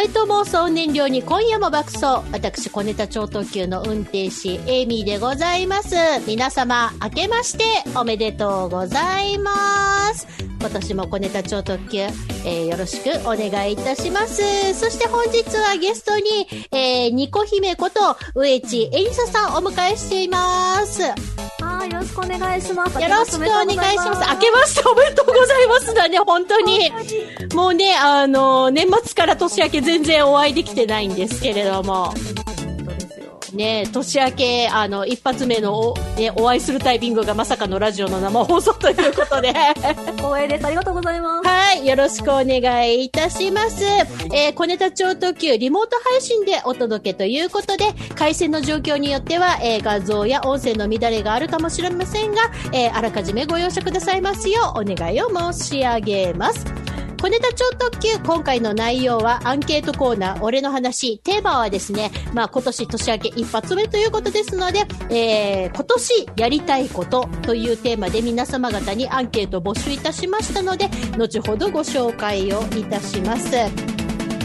萌えと妄想燃料に今夜も爆走。私、小ネタ超特急の運転士、エイミーでございます。皆様、明けましておめでとうございます。今年も小ネタ超特急、えーよろしくお願いいたします。そして本日はゲストに、えー、ニコ姫こと、植地エリサさんお迎えしています。よはい、よろしくお願いします。ろしくお願いします。明けましておめでとうございますだね、本当に。もうね、あの、年末から年明け全然お会いできてないんですけれども。ね、年明け、あの、一発目のお、ね、お会いするタイミングがまさかのラジオの生放送ということで。光栄です。ありがとうございます。はい。よろしくお願いいたします。えー、小ネタ超特急リモート配信でお届けということで、回線の状況によっては、えー画像や音声の乱れがあるかもしれませんが、えーあらかじめご容赦くださいますようお願いを申し上げます。小ネタ超特急、今回の内容はアンケートコーナー、俺の話。テーマはですね、まあ今年年明け一発目ということですので、えー今年やりたいことというテーマで皆様方にアンケートを募集いたしましたので、後ほどご紹介をいたします。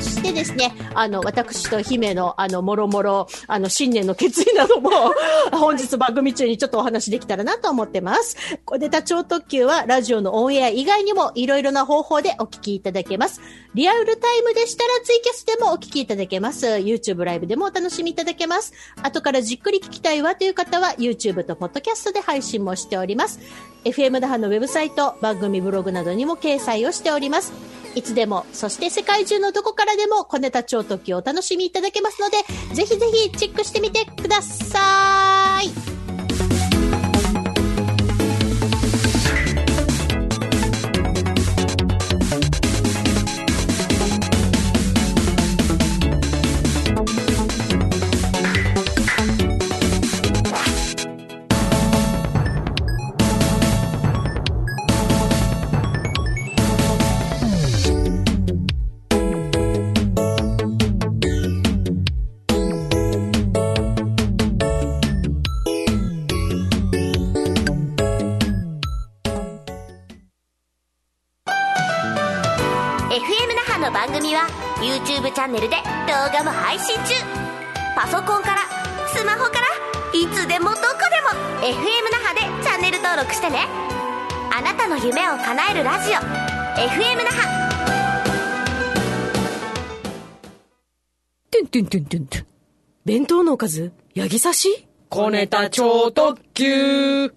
そしてですね、あの、私と姫の、あの、もろもろ、あの、新年の決意なども、本日番組中にちょっとお話できたらなと思ってます。小ネタ超特急は、ラジオのオンエア以外にも、いろいろな方法でお聞きいただけます。リアルタイムでしたら、ツイキャスでもお聞きいただけます。YouTube ライブでもお楽しみいただけます。後からじっくり聞きたいわという方は、YouTube と Podcast で配信もしております。FM 那覇のウェブサイト、番組ブログなどにも掲載をしております。いつでも、そして世界中のどこからでも、小ネタ超特急をお楽しみいただけますので、ぜひぜひチェックしてみてください。んてんてんてん。弁当のおかずヤギ刺し？小ネタ超特急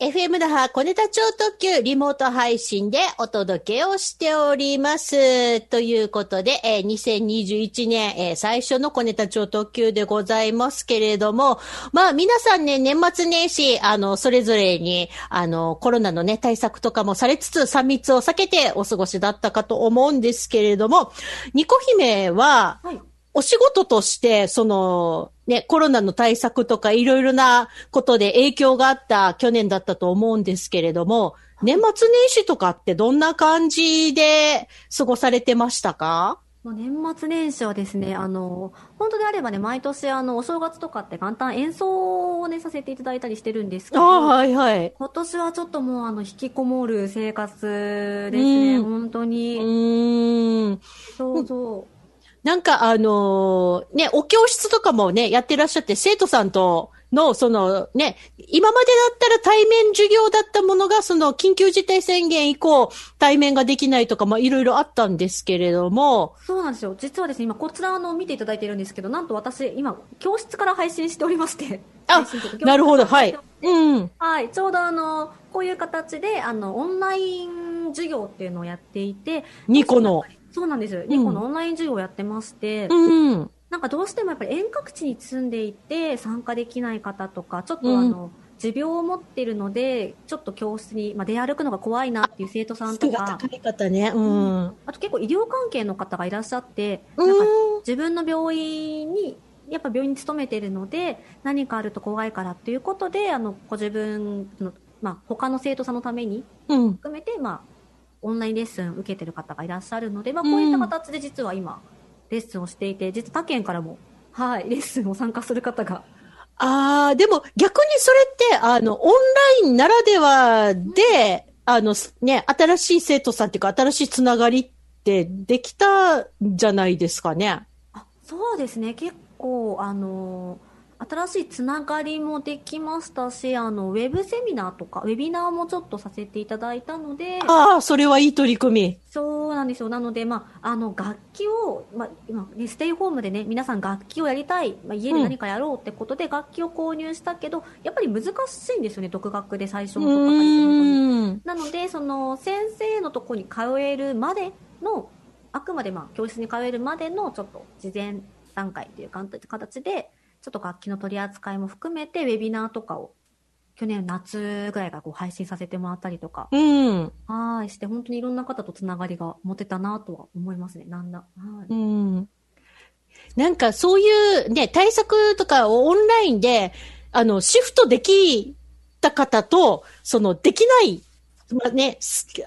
FM 那覇小ネタ超特急リモート配信でお届けをしております。ということで、えー2021年、えー最初の小ネタ超特急でございますけれども、まあ皆さんね、年末年始、あの、それぞれに、あの、コロナのね、対策とかもされつつ、3密を避けてお過ごしだったかと思うんですけれども、ニコ姫は、はい。お仕事として、その、ね、コロナの対策とかいろいろなことで影響があった去年だったと思うんですけれども、年末年始とかってどんな感じで過ごされてましたか？もう年末年始はですね、あの、本当であればね、毎年あの、お正月とかって元旦演奏をね、させていただいたりしてるんですけど、はいはい。今年はちょっともうあの、引きこもる生活ですね、うん本当うに。ーん。そうそう。なんかあのーね、お教室とかもね、やってらっしゃって、生徒さんとの、そのね、今までだったら対面授業だったものが、その緊急事態宣言以降、対面ができないとか、まあいろいろあったんですけれども、そうなんですよ。実はですね、今こちらあの見ていただいてるんですけど、なんと私、今、教室から配信しておりまして。あなるほど、はい。うん。はい、ちょうどあの、こういう形で、あの、オンライン授業っていうのをやっていて、ニコの。そうなんです。ニコのオンライン授業をやってまして、うん。なんかどうしてもやっぱり遠隔地に住んでいて参加できない方とか、ちょっとうんあの、持病を持っているので、ちょっと教室に、まあ、出歩くのが怖いなっていう生徒さんとか、高い方ね。うん。あと結構医療関係の方がいらっしゃって、うんなんか自分の病院に、やっぱ病院に勤めているので、何かあると怖いからっていうことで、あの、ご自分の、まあ、他の生徒さんのためにうん。含めて、まあ、オンラインレッスン受けてる方がいらっしゃるので、まあ、こういった形で実は今、レッスンをしていて、実は他県からも、はい、レッスンを参加する方が。ああ、でも逆にそれって、あの、オンラインならではで、あの、すね、新しい生徒さんっていうか、新しいつながりっってできたんじゃないですかね。あそうですね、結構、あの新しいつながりもできましたし、あの、ウェブセミナーとか、ウェビナーもちょっとさせていただいたので、ああ、それはいい取り組み。そうなんですよ。なので、まあ、あの、楽器を、まあ、今、ね、ステイホームでね、皆さん楽器をやりたい、まあ、家で何かやろうってことで楽器を購入したけど、やっぱり難しいんですよね、独学で最初うのとこ借りてのとに。なので、その、先生のとこに通えるまでの、あくまでまあ、教室に通えるまでの、ちょっと、事前段階というか形で、ちょっと楽器の取り扱いも含めて、ウェビナーとかを、去年夏ぐらいからこう配信させてもらったりとか、うん。はい、して、本当にいろんな方とつながりが持てたなとは思いますね、なんだ。はい。うん。なんかそういうね、対策とかをオンラインで、あの、シフトできた方と、その、できない、まあね、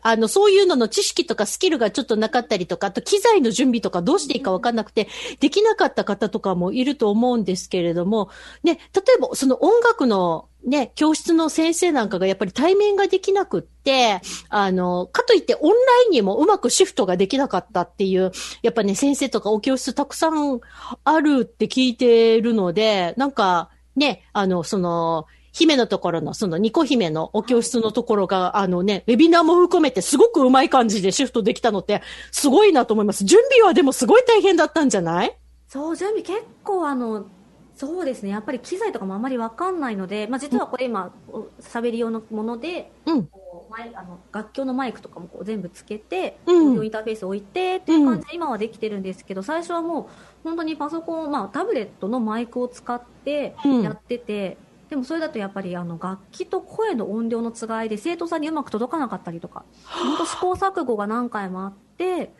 あの、そういうのの知識とかスキルがちょっとなかったりとか、あと機材の準備とかどうしていいかわかんなくて、できなかった方とかもいると思うんですけれども、ね、例えばその音楽のね、教室の先生なんかがやっぱり対面ができなくって、あの、かといってオンラインにもうまくシフトができなかったっていう、やっぱね、先生とかお教室たくさんあるって聞いてるので、なんかね、あの、その、姫のところの、その、ニコ姫のお教室のところが、あのね、ウェビナーも含めてすごくうまい感じでシフトできたのって、すごいなと思います。準備はでもすごい大変だったんじゃない？そう、準備結構あの、そうですね、やっぱり機材とかもあまりわかんないので、まあ実はこれ今、お喋り用のもので、うん。あの楽器のマイクとかもこう全部つけて、うん。インターフェース置いてっていう感じで今はできてるんですけど、最初はもう本当にパソコン、まあタブレットのマイクを使ってうん。やってて、でもそれだとやっぱりあの楽器と声の音量の違いで生徒さんにうまく届かなかったりとか、本当試行錯誤が何回もあって、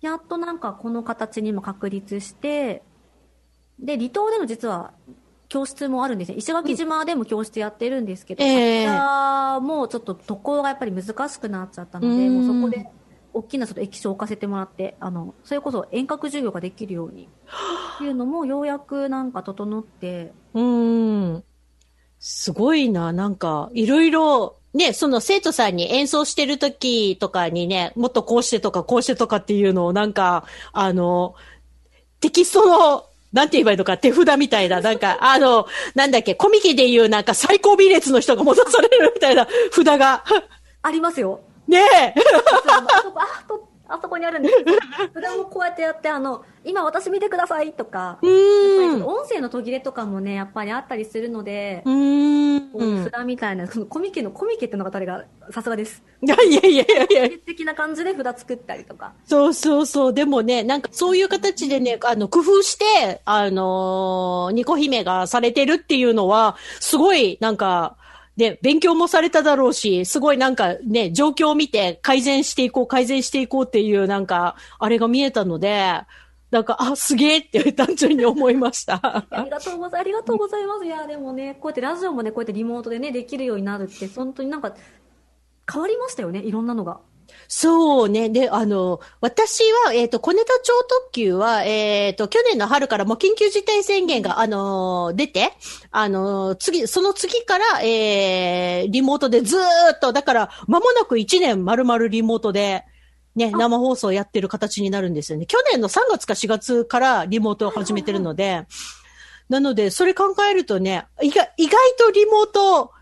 やっとなんかこの形にも確立して、で、離島での実は教室もあるんですね。石垣島でも教室やってるんですけど、ええこちらもちょっと渡航がやっぱり難しくなっちゃったので、うんもうそこで大きなちょっと液晶を置かせてもらって、あの、それこそ遠隔授業ができるように、っていうのもようやくなんか整って、うーん。すごいな、なんか、いろいろ、ね、その生徒さんに演奏してる時とかにね、もっとこうしてとかこうしてとかっていうのをなんか、あの、テキストの、なんて言えばいいのか、手札みたいな、なんか、あの、なんだっけ、コミケで言うなんか最高尾列の人が戻されるみたいな 札が。ありますよ。ねえ。あのあそこ、にあるんですけど、札もこうやってやって、あの、今私見てくださいとか、うん。音声の途切れとかもね、やっぱりあったりするのでう、ん札みたいな、そのコミケのコミケってのが誰が、さすがです。いやいやいやいやいや。的な感じで札作ったりとか。そうそうそう。でもね、なんかそういう形でね、あの、工夫して、あのーニコ姫がされてるっていうのは、すごい、なんか、で、勉強もされただろうし、すごいなんかね、状況を見て改善していこう、改善していこうっていうなんか、あれが見えたので、なんか、あ、すげえって単純に思いました。ありがとうございます、ありがとうございます。いや、でもね、こうやってラジオもね、こうやってリモートでね、できるようになるって、本当になんか、変わりましたよね、いろんなのが。そうね。で、あの、私は、えっ、と、小ネタ超特急は、えっ、と、去年の春からもう緊急事態宣言が、あの、出て、あの、次、その次から、えー、リモートでずーっと、だから、間もなく1年丸々リモートで、ね、生放送やってる形になるんですよね。去年の3月か4月からリモートを始めてるので、なので、それ考えるとね、意外、意外とリモート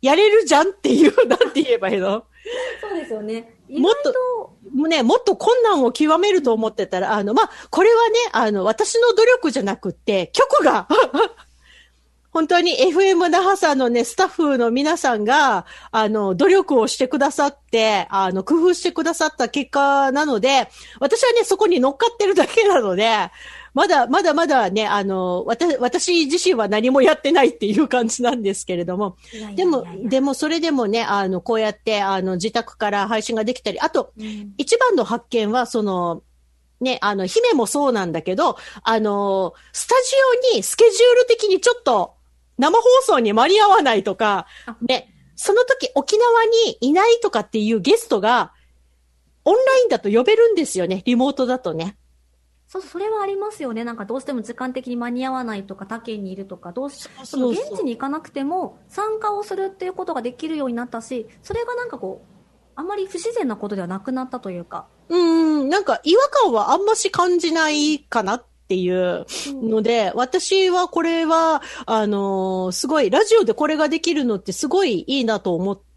やれるじゃんっていう、なんて言えばいいの？そうですよね。もっと、ね、もっと困難を極めると思ってたら、あの、まあ、これはね、あの、私の努力じゃなくって、局が、本当に FM 那覇さんのね、スタッフの皆さんが、あの、努力をしてくださって、あの、工夫してくださった結果なので、私はね、そこに乗っかってるだけなので、まだ、まだまだね、あの、私、私自身は何もやってないっていう感じなんですけれども、いやいやいや。でも、でもそれでもね、あの、こうやって、あの、自宅から配信ができたり、あと、うん。一番の発見は、その、ね、あの、姫もそうなんだけど、あの、スタジオにスケジュール的にちょっと生放送に間に合わないとかあ、ね、その時沖縄にいないとかっていうゲストが、オンラインだと呼べるんですよね、リモートだとね。そう、それはありますよね。なんかどうしても時間的に間に合わないとか、他県にいるとか、どうし、その現地に行かなくても参加をするっていうことができるようになったし、それがなんかこう、あまり不自然なことではなくなったというか、うん、ん、なんか違和感はあんまし感じないかなっていうので、私はこれは、あのーすごい、ラジオでこれができるのってすごいいいなと思って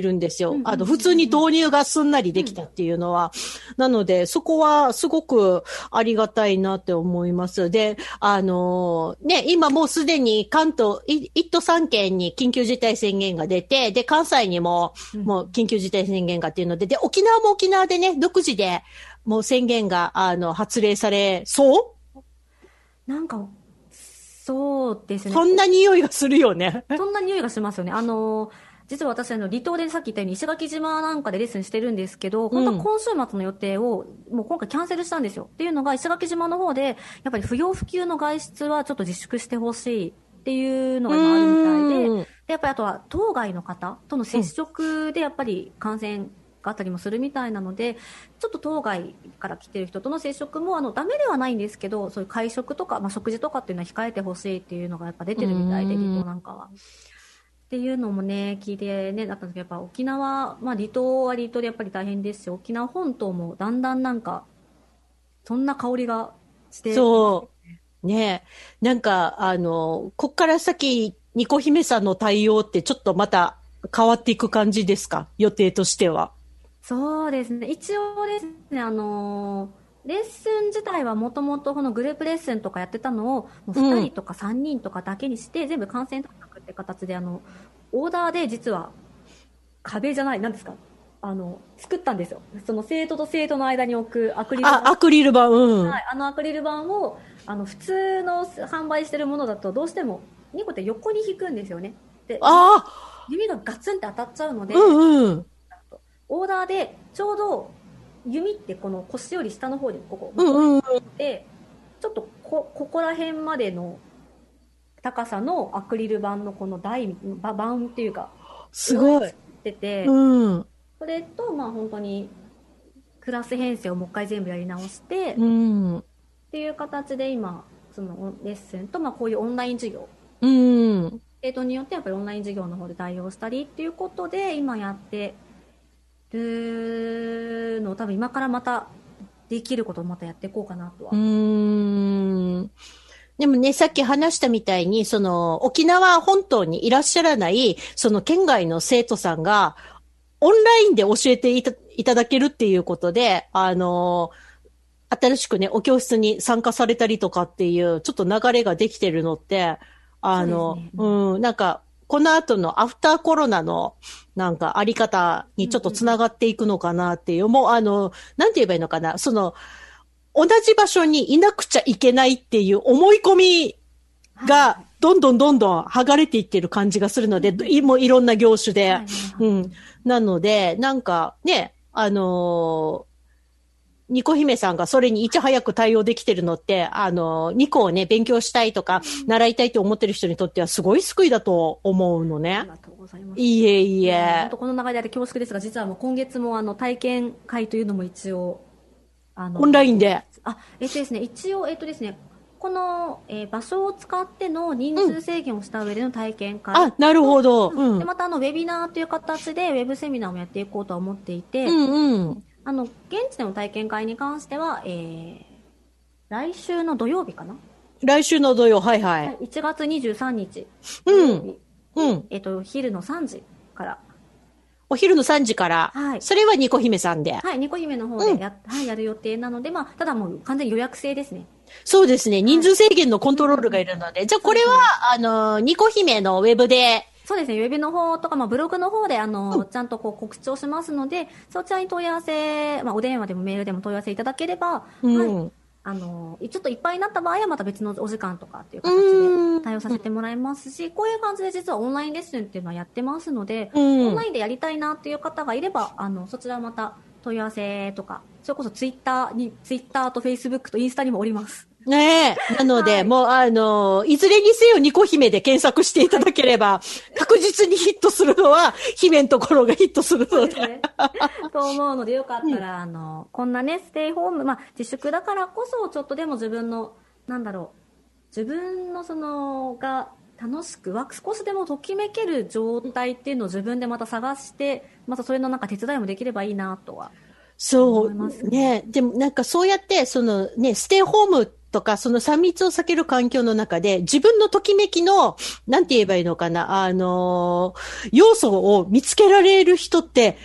るんですよ。あの、普通に導入がすんなりできたっていうのは。なので、そこはすごくありがたいなって思います。で、あのーね、今もうすでに関東、い一都三県に緊急事態宣言が出て、で、関西にも、もう緊急事態宣言がっていうので、で、沖縄も沖縄でね、独自で、もう宣言が、あの、発令されそう？なんか、そうですね。そんな匂いがするよね。そんな匂いがしますよね。あの、実は私、あの、離島でさっき言ったように石垣島なんかでレッスンしてるんですけど、本当は今週末の予定を、もう今回キャンセルしたんですよ。っていうのが、石垣島の方で、やっぱり不要不急の外出はちょっと自粛してほしいっていうのが今あるみたいで、うんで、やっぱりあとは当該の方との接触でやっぱり感染があったりもするみたいなので、ちょっと当該から来てる人との接触も、あの、ダメではないんですけど、そういう会食とか、まあ、食事とかっていうのは控えてほしいっていうのがやっぱ出てるみたいで、うん離島なんかは。っていうのもね、聞いてね、だったんですけど、やっぱ沖縄、まあ離島は離島でやっぱり大変ですし、沖縄本島もだんだんなんか、そんな香りがして、そう。ねえ。なんか、あの、こっから先、ニコ姫さんの対応ってちょっとまた変わっていく感じですか？予定としては。そうですね。一応ですね、あのーレッスン自体はもともとこのグループレッスンとかやってたのを、もう2人とか3人とかだけにして、全部感染対策って形で、あの、オーダーで実は壁じゃない、なんですか？あの、作ったんですよ。その生徒と生徒の間に置くアクリル板あ、アクリル板、うん。はい、あのアクリル板をあの普通の販売してるものだとどうしても2個って横に引くんですよねであ指がガツンって当たっちゃうので、あ、うんうん。オーダーでちょうど弓ってこの腰より下の方にここうんうん。でちょっとこここら辺までの高さのアクリル板のこの台ば板っていうかすごい。出て、うん。それとまあ本当にクラス編成をもう一回全部やり直して、うん。っていう形で今そのレッスンと、まあ、こういうオンライン授業うん。生徒によってやっぱりオンライン授業の方で対応したりっていうことで今やってるのを多分今からまたできることをまたやっていこうかなとは、うーん。でもね、さっき話したみたいに、その、沖縄本島にいらっしゃらない、その県外の生徒さんが、オンラインで教えていたいただけるっていうことで、あの、新しくね、お教室に参加されたりとかっていう、ちょっと流れができてるのって、あの、そうね。うん、なんか、この後のアフターコロナの、なんか、あり方にちょっとつながっていくのかなっていう、もう、あの、なんて言えばいいのかな、その、同じ場所にいなくちゃいけないっていう思い込みが、どんどんどんどん剥がれていってる感じがするので、いもういろんな業種で。うん。なので、なんかね、あのーニコ姫さんがそれにいち早く対応できてるのって、あのーニコをね、勉強したいとか、習いたいと思ってる人にとってはすごい救いだと思うのありね。がとうございますいいえ、いえ当。この流れであれ恐縮ですが実はもう今月もあの体験会というのも一応あのオンラインで。あ、えっとですね、一応、えっとですね、この、えー場所を使っての人数制限をした上での体験会。あ、なるほど。うん。でまたあのウェビナーという形でウェブセミナーもやっていこうとは思っていて、うんうん。あの現地での体験会に関しては、えー来週の土曜日かな、来週の土曜、はいははいい。、1月23日土うんうん。えっと昼の3時から、お昼の3時から、はい。それはニコ姫さんで。はい、ニコ姫の方でや, はい、やる予定なので、まあ、ただもう完全に予約制ですね。そうですね。人数制限のコントロールがいるので。じゃあこれは、あの、ニコ姫のウェブで、そうですね、ウェブの方とか、まあ、ブログの方で、あの、ちゃんとこう告知をしますので、そちらに問い合わせ、まあ、お電話でもメールでも問い合わせいただければ、うん。はい、あの、ちょっといっぱいになった場合はまた別のお時間とかっていう形うん。で対応させてもらいますし、こういう感じで実はオンラインレッスンっていうのはやってますので、うん。オンラインでやりたいなっていう方がいれば、あの、そちらまた問い合わせとか、それこそツイッターに、ツイッターとフェイスブックとインスタにもおります。ねえ。なので、はいもう、あの、いずれにせよニコ姫で検索していただければ、確実にヒットするのは、姫のところがヒットするので。ねと思うので、よかったら、あの、こんなね、ステイホーム、まあ、自粛だからこそ、ちょっとでも自分の、なんだろう、自分のその、が、楽しくわ少しでもときめける状態っていうのを自分でまた探して、またそれのなんか手伝いもできればいいなとは。そう。ね。でもなんかそうやって、そのね、ステイホームとか、その3密を避ける環境の中で、自分のときめきの、なんて言えばいいのかな、あのー要素を見つけられる人って、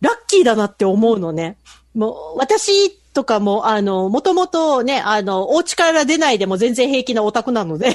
ラッキーだなって思うのね。もう、私とかも、あの、もともとね、あの、お家から出ないでも全然平気なオタクなので、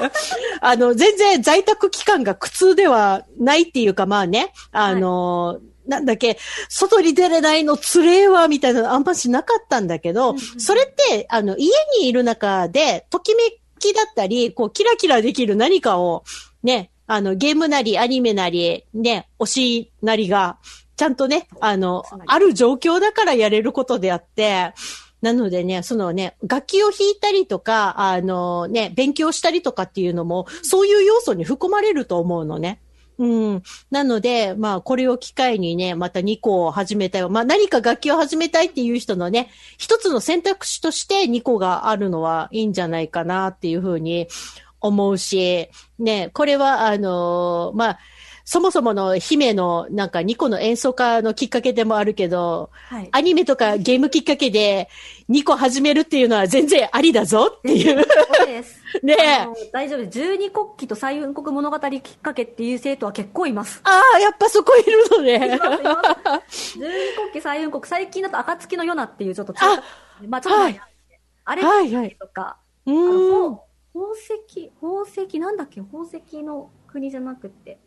あの、全然在宅期間が苦痛ではないっていうか、まあね、あの、なんだっけ、外に出れないのつれえわ、みたいなのあんましなかったんだけど、それって、あの、家にいる中で、ときめきだったり、こう、キラキラできる何かを、ね、あの、ゲームなり、アニメなり、ね、推しなりが、ちゃんとね、あのある状況だからやれることであって、なのでね、そのね、楽器を弾いたりとか、あのね、勉強したりとかっていうのも、そういう要素に含まれると思うのね。うん。なので、まあ、これを機会にね、また2個を始めたい。まあ、何か楽器を始めたいっていう人のね、一つの選択肢として2個があるのはいいんじゃないかなっていうふうに思うし、ね、これは、あのまあ、そもそもの姫のなんか2個の演奏家のきっかけでもあるけど、はい。アニメとかゲームきっかけで2個始めるっていうのは全然ありだぞっていう。そうです。ね大丈夫。十二国旗と彩雲国物語きっかけっていう生徒は結構います。ああ、やっぱそこいるのね十二国旗、彩雲国、最近だと暁の夜なっていうちょっと中華まあちょっと前にあってあれはいはい。宝石、宝石、なんだっけ？宝石の国じゃなくて、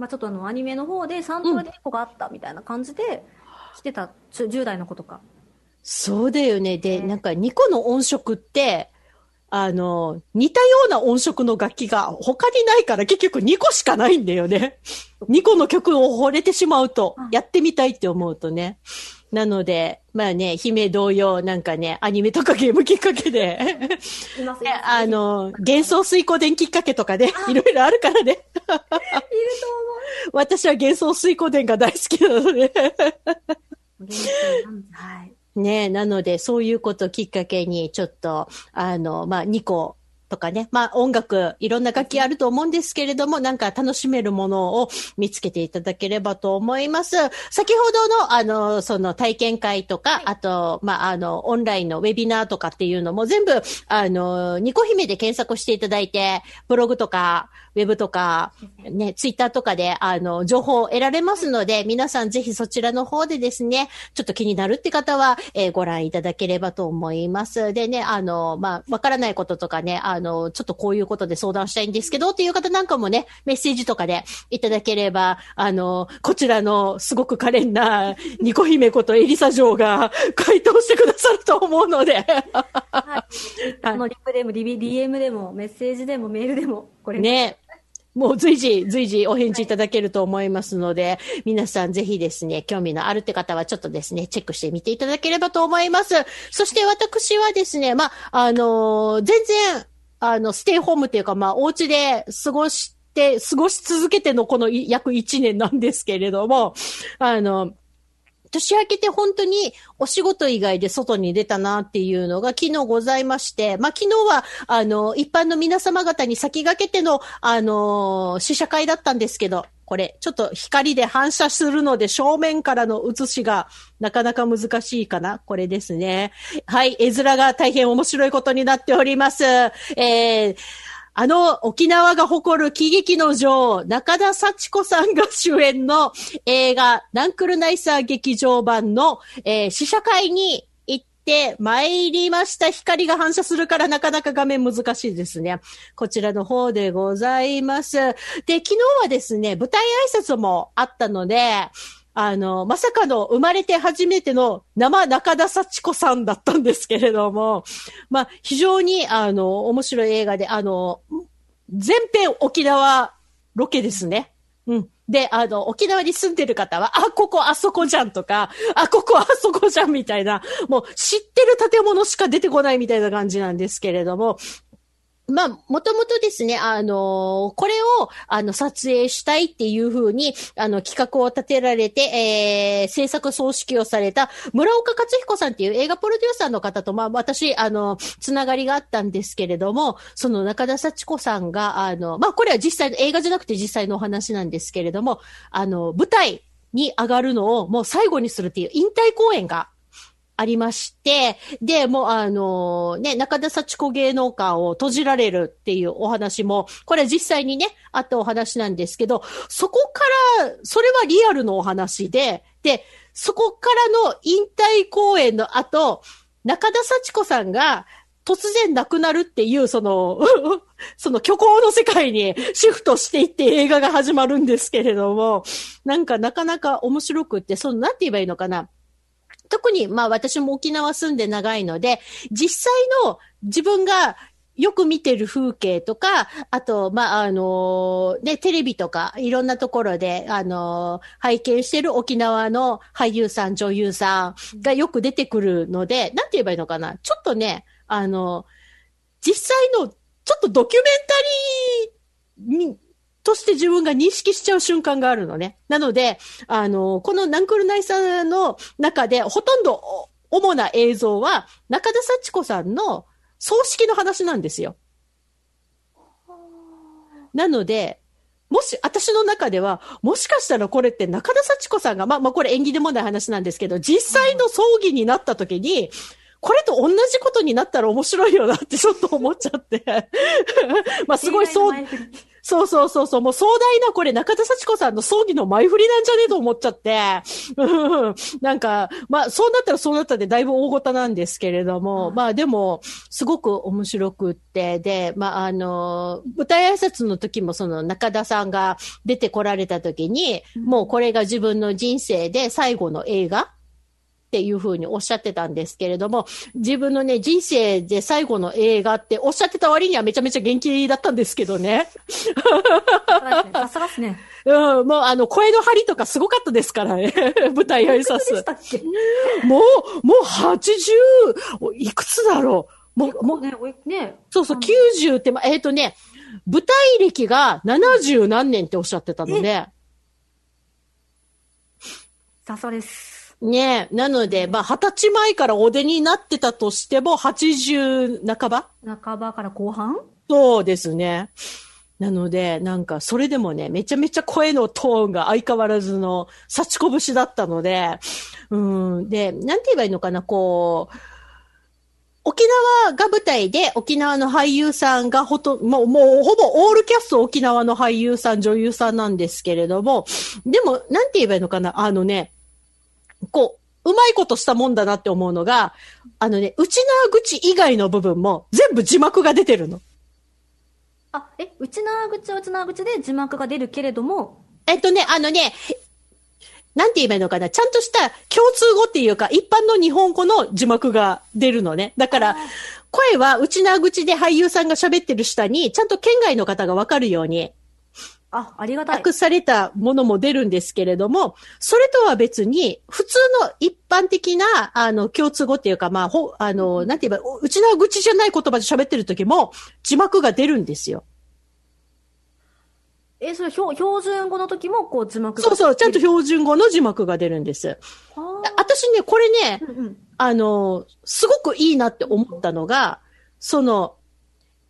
まあちょっとあの、アニメの方でサントラで1個があったみたいな感じで、来てたちゅ10代の子とか。そうだよね。で、ねなんか2個の音色って、あの、似たような音色の楽器が他にないから結局2個しかないんだよね。2個の曲を惚れてしまうとうん、やってみたいって思うとね。なので、まあね、姫同様、なんかね、アニメとかゲームきっかけで、あ、の、幻想水光電きっかけとかね、いろいろあるからね。いると思私は幻想水光電が大好きなので。はい。ねなので、そういうことをきっかけに、ちょっと、あの、まあ、2個とかね、まあ、音楽、いろんな楽器あると思うんですけれども、なんか楽しめるものを見つけていただければと思います。先ほどの、あの、その体験会とか、あと、まあ、あの、オンラインのウェビナーとかっていうのも全部、あの、ニコ姫で検索していただいて、ブログとか、ウェブとか、ね、ツイッターとかで、あの、情報を得られますので、皆さんぜひそちらの方でですね、ちょっと気になるって方は、えーご覧いただければと思います。でね、あの、まあ、わからないこととかね、あの、ちょっとこういうことで相談したいんですけどっていう方なんかもね、メッセージとかでいただければ、あの、こちらのすごく可憐なニコ姫ことエリサ嬢が回答してくださると思うので、はい。あの、リプでも、リビ DM でも、メッセージでも、メールでも、これ。ね。もう随時、随時お返事いただけると思いますので、皆さんぜひですね、興味のあるって方はちょっとですね、チェックしてみていただければと思います。そして私はですね、まあ、あのー全然、あの、ステイホームっていうか、まあ、お家で過ごして、過ごし続けてのこの約1年なんですけれども、あの、年明けて本当にお仕事以外で外に出たなっていうのが昨日ございまして、まあ昨日はあの一般の皆様方に先駆けてのあの試写会だったんですけど、これちょっと光で反射するので正面からの写しがなかなか難しいかなこれですね。はい、絵面が大変面白いことになっております。えーあの、沖縄が誇る喜劇の女王、中田幸子さんが主演の映画、ナンクルナイサー劇場版の、えー試写会に行って参りました。光が反射するからなかなか画面難しいですね。こちらの方でございます。で、昨日はですね、舞台挨拶もあったので、あの、まさかの生まれて初めての生中田幸子さんだったんですけれども、まあ、非常に、あの、面白い映画で、あの、全編沖縄ロケですね。うん。で、あの、沖縄に住んでる方は、あ、ここあそこじゃんとか、あ、ここあそこじゃんみたいな、もう知ってる建物しか出てこないみたいな感じなんですけれども、まあ、もともとですね、あのこれを、あの、撮影したいっていうふうに、あの、企画を立てられて、えー、制作総指揮をされた村岡克彦さんっていう映画プロデューサーの方と、まあ、私、あの、つながりがあったんですけれども、その中田幸子さんが、あの、まあ、これは実際の映画じゃなくて実際のお話なんですけれども、あの、舞台に上がるのをもう最後にするっていう引退公演がありまして、で、もうあのね、中田幸子芸能館を閉じられるっていうお話も、これ実際にね、あったお話なんですけど、そこから、それはリアルのお話で、で、そこからの引退公演の後、中田幸子さんが突然亡くなるっていう、その、その虚構の世界にシフトしていって映画が始まるんですけれども、なんかなかなか面白くって、その、なんて言えばいいのかな。特に、まあ私も沖縄住んで長いので、実際の自分がよく見てる風景とか、あと、まあ、あの、ね、テレビとか、いろんなところで、あの、拝見してる沖縄の俳優さん、女優さんがよく出てくるので、なんて言えばいいのかな。ちょっとね、あの、実際の、ちょっとドキュメンタリーに、として自分が認識しちゃう瞬間があるのね。なので、あの、このナンクルナイさんの中で、ほとんど主な映像は、中田幸子さんの葬式の話なんですよ。なので、もし、私の中では、もしかしたらこれって中田幸子さんが、まあ、まあ、これ演技でもない話なんですけど、実際の葬儀になった時に、これと同じことになったら面白いよなってちょっと思っちゃって。まあ、すごいそう、そうそうそうそう、もう壮大なこれ中田幸子さんの葬儀の前振りなんじゃねえと思っちゃって、うん。なんか、まあそうなったらそうなったでだいぶ大ごたなんですけれども、まあでも、すごく面白くって、で、まああの、舞台挨拶の時もその中田さんが出てこられた時に、もうこれが自分の人生で最後の映画っていうふうにおっしゃってたんですけれども、自分のね、人生で最後の映画っておっしゃってた割にはめちゃめちゃ元気だったんですけどね。さすがっすね。うん、もうあの、声の張りとかすごかったですからね。舞台挨拶。たっけ？もう、もう80、いくつだろう。もう、もう、ね、ね、そうそう、90って、まえっ、とね、舞台歴が70何年っておっしゃってたので、さすがです。ねなので、まあ、20歳前からお出になってたとしても、80半ば？半ばから後半？そうですね。なので、なんか、それでもね、めちゃめちゃ声のトーンが相変わらずの、幸こ節だったので、うん、で、なんて言えばいいのかな、こう、沖縄が舞台で、沖縄の俳優さんがほと、もう、もう、ほぼオールキャスト沖縄の俳優さん、女優さんなんですけれども、でも、なんて言えばいいのかな、あのね、こう、うまいことしたもんだなって思うのが、あのね、内縄口以外の部分も全部字幕が出てるの。あ、え、内縄口は内縄口で字幕が出るけれども、えっとね、あのね、なんて言えばいいのかなちゃんとした共通語っていうか、一般の日本語の字幕が出るのね。だから、声は内縄口で俳優さんが喋ってる下に、ちゃんと県外の方がわかるように、あ、ありがたい。訳されたものも出るんですけれども、それとは別に、普通の一般的な、あの、共通語っていうか、まあ、ほ、あの、なんて言えば、内縄口じゃない言葉で喋ってる時も、字幕が出るんですよ。え、それ標標準語の時もこう字幕がそうそう、ちゃんと標準語の字幕が出るんです。は私ね、これね、ーうんうん。あの、すごくいいなって思ったのが、その、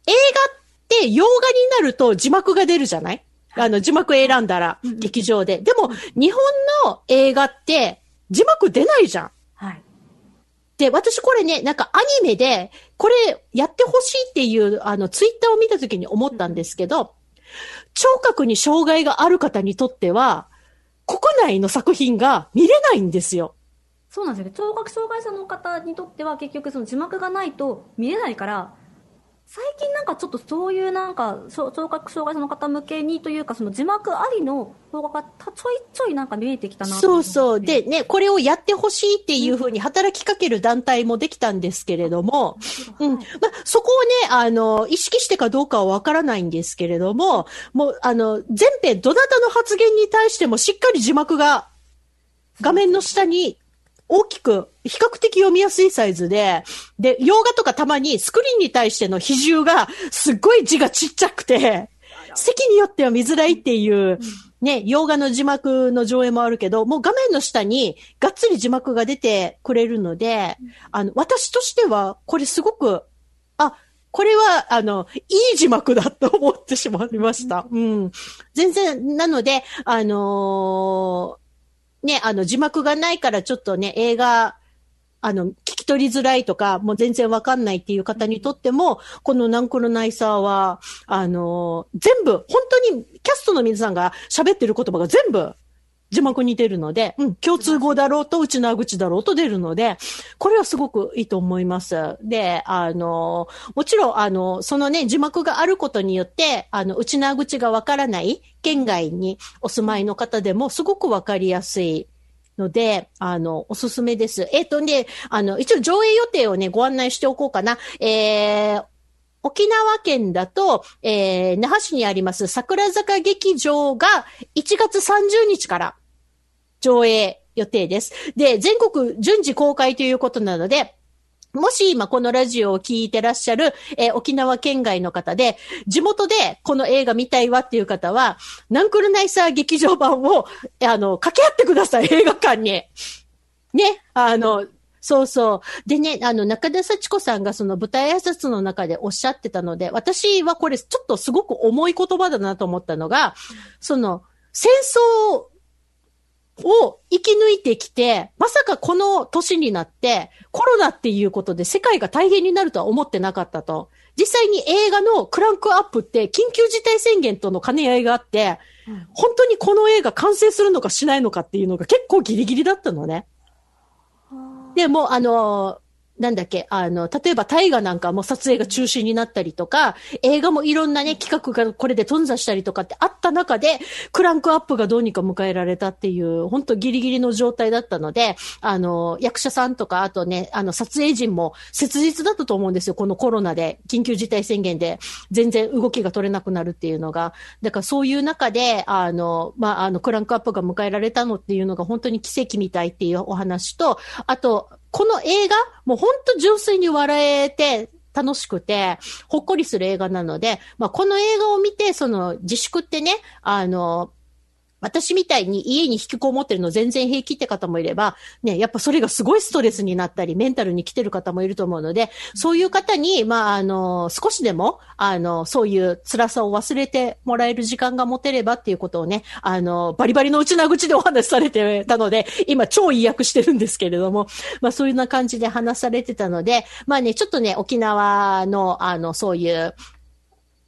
映画って洋画になると字幕が出るじゃない？あの、字幕選んだら、劇場で。でも、日本の映画って字幕出ないじゃん。はい。で、私これね、なんかアニメで、これやってほしいっていう、あの、ツイッターを見たときに思ったんですけど、聴覚に障害がある方にとっては、国内の作品が見れないんですよ。そうなんですよね。聴覚障害者の方にとっては結局その字幕がないと見れないから、最近なんかちょっとそういうなんか、聴聴覚障害者の方向けにというか、その字幕ありの動画がたちょいちょいなんか見えてきたなそうそう。で、ね、これをやってほしいっていうふうに働きかける団体もできたんですけれども、うん。まあ、そこをね、あの、意識してかどうかはわからないんですけれども、もう、あの、全編、どなたの発言に対してもしっかり字幕が画面の下に大きく、比較的読みやすいサイズで、で、洋画とかたまにスクリーンに対しての比重がすっごい字がちっちゃくて、席によっては見づらいっていう、ね、洋画の字幕の上映もあるけど、もう画面の下にがっつり字幕が出てくれるので、あの、私としては、これすごく、あ、これは、あの、いい字幕だと思ってしまいました。うん。全然、なので、あのーね、あの、字幕がないからちょっとね、映画、あの、聞き取りづらいとか、もう全然わかんないっていう方にとっても、このナンコロナイサーは、あの、全部、本当にキャストの皆さんが喋ってる言葉が全部字幕に出るので、うん、共通語だろうと、内縄口だろうと出るので、これはすごくいいと思います。で、あの、もちろん、あの、そのね、字幕があることによって、あの、内縄口がわからない県外にお住まいの方でもすごくわかりやすいので、あの、おすすめです。えっ、とね、あの、一応上映予定をね、ご案内しておこうかな。えー、沖縄県だと、えー、那覇市にあります桜坂劇場が1月30日から上映予定です。で、全国順次公開ということなので、もし今このラジオを聞いてらっしゃる、えー沖縄県外の方で、地元でこの映画見たいわっていう方は、ナンクルナイサー劇場版を、あの、掛け合ってください、映画館に。ね、あの、そうそう。でね、あの、中田幸子さんがその舞台挨拶の中でおっしゃってたので、私はこれちょっとすごく重い言葉だなと思ったのが、その、戦争を生き抜いてきて、まさかこの年になって、コロナっていうことで世界が大変になるとは思ってなかったと。実際に映画のクランクアップって緊急事態宣言との兼ね合いがあって、本当にこの映画完成するのかしないのかっていうのが結構ギリギリだったのね。で、もうあの、なんだっけ、あの、例えば大河なんかも撮影が中止になったりとか、映画もいろんなね、企画がこれで頓挫したりとかってあった中で、クランクアップがどうにか迎えられたっていう、本当ギリギリの状態だったので、あの、役者さんとか、あとね、あの、撮影陣も切実だったと思うんですよ。このコロナで、緊急事態宣言で、全然動きが取れなくなるっていうのが。だからそういう中で、あの、まあ、あの、クランクアップが迎えられたのっていうのが本当に奇跡みたいっていうお話と、あと、この映画、もうほんと純粋に笑えて、楽しくて、ほっこりする映画なので、まあ、この映画を見て、その自粛ってね、あの、私みたいに家に引きこもってるの全然平気って方もいれば、ね、やっぱそれがすごいストレスになったり、メンタルに来てる方もいると思うので、そういう方に、まあ、あの、少しでも、あの、そういう辛さを忘れてもらえる時間が持てればっていうことをね、あの、バリバリの内な口でお話しされてたので、今超意訳してるんですけれども、まあ、そういうような感じで話されてたので、まあね、ちょっとね、沖縄の、あの、そういう、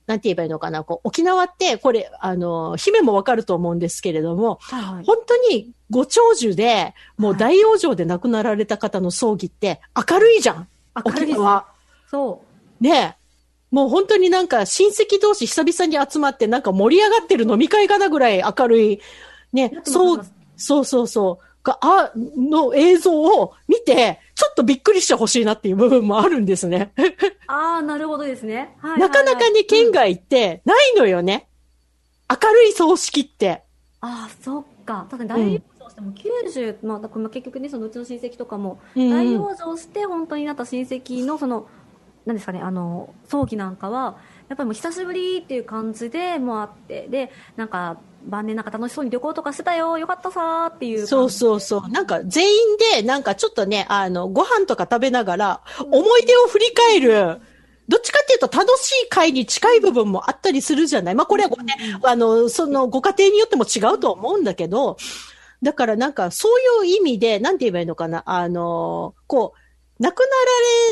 なんて言えばいいのかな、こう、沖縄って、これ、あの、姫もわかると思うんですけれども、はいはい。本当にご長寿で、もう大往生で亡くなられた方の葬儀って明るいじゃん。明るい沖縄。そねえ。もう本当になんか親戚同士久々に集まってなんか盛り上がってる飲み会かなぐらい明るい。ねそうそうそうそう。が、あ、の映像を見て、ちょっとびっくりしてほしいなっていう部分もあるんですね。う。ああ、なるほどですね。はいはいはいなかなかね、県うん外ってないのよね。明るい葬式って。ああ、そっか。確かに大往生しても90、まあ、だから結局ね、そのうちの親戚とかも、うん大往生して本当になった親戚のその、なんですかね、あの、葬儀なんかは、やっぱりもう久しぶりっていう感じでもうあって、で、なんか、晩年なんか楽しそうに旅行とかしてたよ、よかったさーっていう。そうそうそう。なんか全員で、なんかちょっとね、あの、ご飯とか食べながら、思い出を振り返る、どっちかっていうと楽しい会に近い部分もあったりするじゃない。まあこれはね、あの、そのご家庭によっても違うと思うんだけど、だからなんかそういう意味で、なんて言えばいいのかな、あの、こう、亡くなら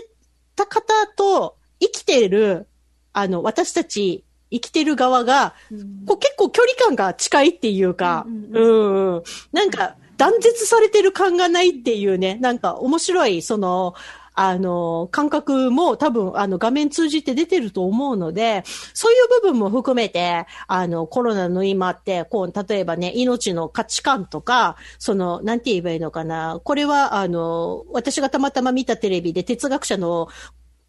れた方と生きている、あの、私たち生きてる側が、うん。こう結構距離感が近いっていうか、うんなんか断絶されてる感がないっていうね、なんか面白い、その、あの、感覚も多分、あの、画面通じて出てると思うので、そういう部分も含めて、あの、コロナの今って、こう、例えばね、命の価値観とか、その、なんて言えばいいのかな。これは、あの、私がたまたま見たテレビで哲学者の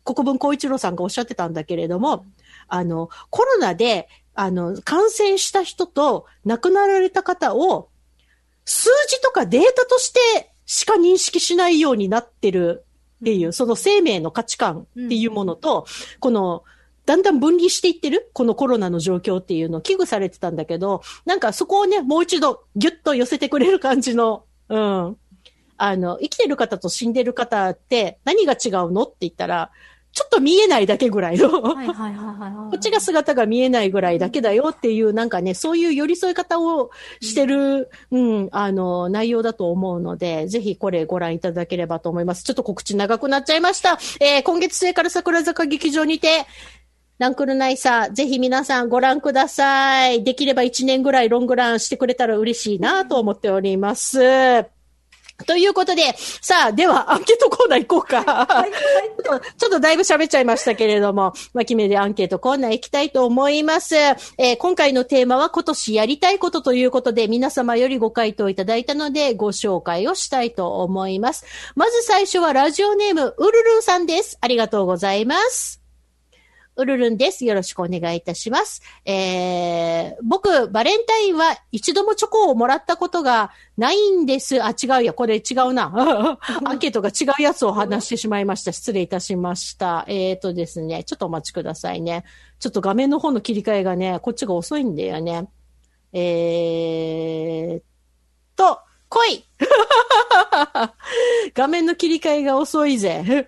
国分光一郎さんがおっしゃってたんだけれども、あの、コロナで、あの、感染した人と亡くなられた方を、数字とかデータとしてしか認識しないようになってるっていう、その生命の価値観っていうものと、この、だんだん分離していってるこのコロナの状況っていうのを危惧されてたんだけど、なんかそこをね、もう一度ギュッと寄せてくれる感じの、うん。あの、生きてる方と死んでる方って何が違うのって言ったら、ちょっと見えないだけぐらいの。こっちが姿が見えないぐらいだけだよっていう、なんかね、そういう寄り添い方をしてる、うん、あの、内容だと思うので、ぜひこれご覧いただければと思います。ちょっと告知長くなっちゃいました。えー今月末から桜坂劇場にて、ランクルナイサー、ぜひ皆さんご覧ください。できれば1年ぐらいロングランしてくれたら嬉しいなと思っております。ということで、さあ、では、アンケートコーナー行こうか。はいはいちょっとだいぶ喋っちゃいましたけれども、まきめでアンケートコーナー行きたいと思います。えー今回のテーマは今年やりたいことということで、皆様よりご回答いただいたので、ご紹介をしたいと思います。まず最初はラジオネーム、ウルルンさんです。ありがとうございます。ウルルンです。よろしくお願いいたします。えー、僕、バレンタインは一度もチョコをもらったことがないんです。あ、違うや、これ違うな。アンケートが違うやつを話してしまいました。失礼いたしました。えーとですね、ちょっとお待ちくださいね。ちょっと画面の方の切り替えがね、こっちが遅いんだよね。えーと、来い 画面の切り替えが遅いぜ。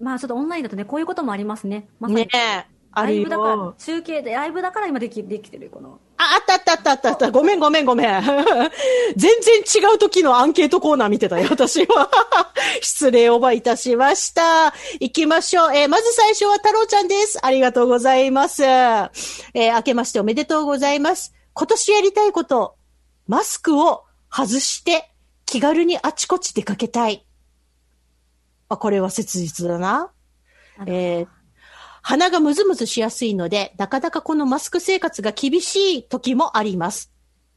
まあちょっとオンラインだとね、こういうこともありますね。まさに。ねえ。あるライブだからよ。、中継で、ライブだから今でき、できてる、この。あ、あったあったあったあったあった。ごめんごめんごめん。全然違う時のアンケートコーナー見てたよ、私は。失礼をばいたしました。行きましょう。えーまず最初は太郎ちゃんです。ありがとうございます。えー明けましておめでとうございます。今年やりたいこと、マスクを外して気軽にあちこち出かけたい。あ、これは切実だな。えー鼻がムズムズしやすいので、なかなかこのマスク生活が厳しい時もあります。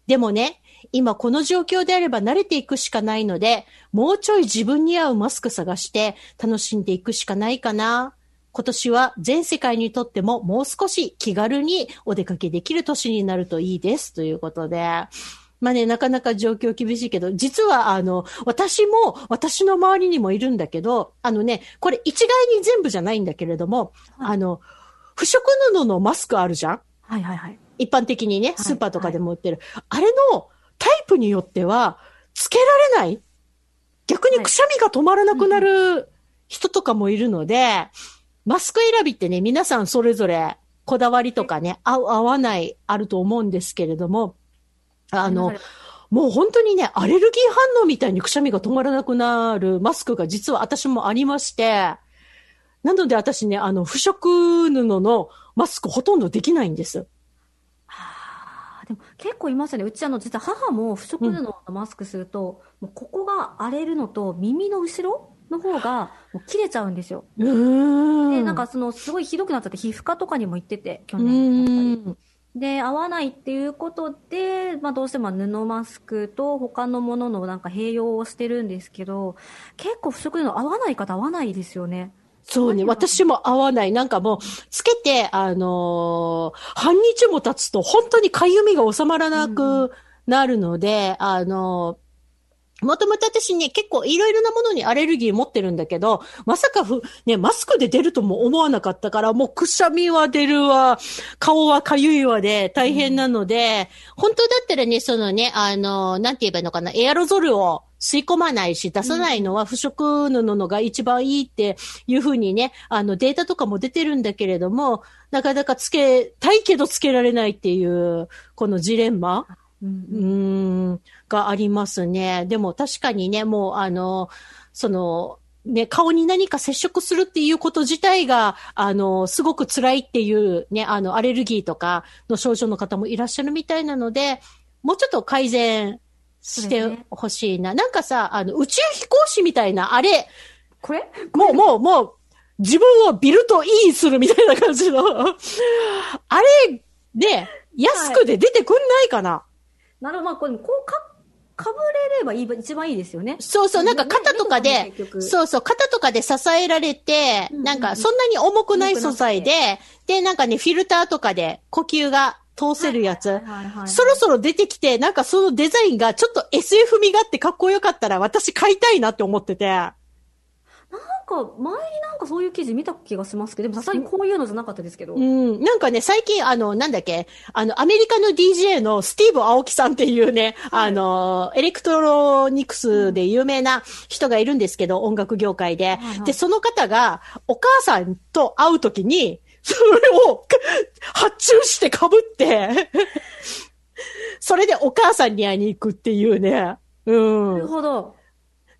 でもね、今この状況であれば慣れていくしかないので、もうちょい自分に合うマスク探して楽しんでいくしかないかな。今年は全世界にとってももう少し気軽にお出かけできる年になるといいです。ということで。まあね、なかなか状況厳しいけど、実はあの、私も、私の周りにもいるんだけど、あのね、これ一概に全部じゃないんだけれども、はい。あの、不織布のマスクあるじゃん？はいはいはい。一般的にね、い。スーパーとかでも売ってる。あれのタイプによっては、つけられない。逆にくしゃみが止まらなくなる人とかもいるので、マスク選びってね、皆さんそれぞれこだわりとかね、合う合わないあると思うんですけれども、あの、もう本当にね、アレルギー反応みたいにくしゃみが止まらなくなるマスクが実は私もありまして、なので私ね、あの、不織布のマスクほとんどできないんです。あーでも結構いますよね。うちあの、実は母も不織布のマスクすると、もうここが荒れるのと耳の後ろの方がもう切れちゃうんですよ。で、なんかそのすごいひどくなっちゃって皮膚科とかにも行ってて、去う年。で、合わないっていうことで、まあどうしても布マスクと他のもののなんか併用をしてるんですけど、結構不織布の合わない方合わないですよね。そうね、私も合わない。なんかもう、つけて、あのー半日も経つと本当にかゆみが収まらなくなるので、あのーもともと私ね、結構いろいろなものにアレルギー持ってるんだけど、まさかふ、ね、マスクで出るとも思わなかったから、もうくしゃみは出るわ、顔はかゆいわで大変なので、本当だったらね、そのね、あの、なんて言えばいいのかな、エアロゾルを吸い込まないし、出さないのは不織布のが一番いいっていうふうにね、あのデータとかも出てるんだけれども、なかなかつけたいけどつけられないっていう、このジレンマ。うんうーん、がありますね。でも確かにね、もうあの、その、ね、顔に何か接触するっていうこと自体が、あの、すごく辛いっていうね、あの、アレルギーとかの症状の方もいらっしゃるみたいなので、もうちょっと改善してほしいな。なんかさ、あの、宇宙飛行士みたいな、あれ、これ？もう、もう、もう、自分をビルトインするみたいな感じの、あれ、で、安くで出てくんないかな、なるほど、まあこれ、こうか、かぶれればいい、一番いいですよね。そうそう、なんか肩とかでそうそう、肩とかで支えられて、うんうんなんかそんなに重くない素材で、で、なんかね、フィルターとかで呼吸が通せるやつ。そろそろ出てきて、なんかそのデザインがちょっと SF 味があってかっこよかったら私買いたいなって思ってて。か、前になんかそういう記事見た気がしますけど、でもさすがにこういうのじゃなかったですけど。うん。なんかね、最近、あの、なんだっけ、あの、アメリカの DJ のスティーブ・アオキさんっていうね、あの、エレクトロニクスで有名な人がいるんですけど、音楽業界で。はいで、その方が、お母さんと会うときに、それを発注して被って、それでお母さんに会いに行くっていうね。うん。なるほど。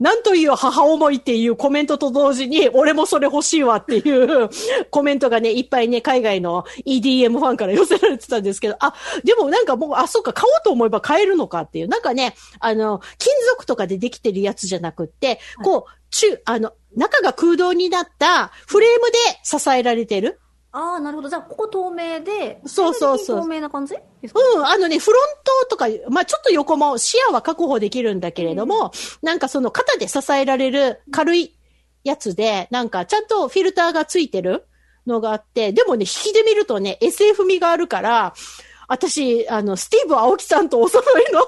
なんという母思いっていうコメントと同時に、俺もそれ欲しいわっていうコメントがね、いっぱいね、海外の EDM ファンから寄せられてたんですけど、あ、でもなんかもう、あ、そうか、買おうと思えば買えるのかっていう。なんかね、あの、金属とかでできてるやつじゃなくって、こう、中、あの、中が空洞になったフレームで支えられてる。ああ、なるほど。じゃあ、ここ透明で、そうそうそう。透明な感じ？ですか？うん、あのね、フロントとか、まあちょっと横も視野は確保できるんだけれども、なんかその肩で支えられる軽いやつで、なんかちゃんとフィルターがついてるのがあって、でもね、引きで見るとね、SF 味があるから、私、あの、スティーブ・アオキさんとお揃いの、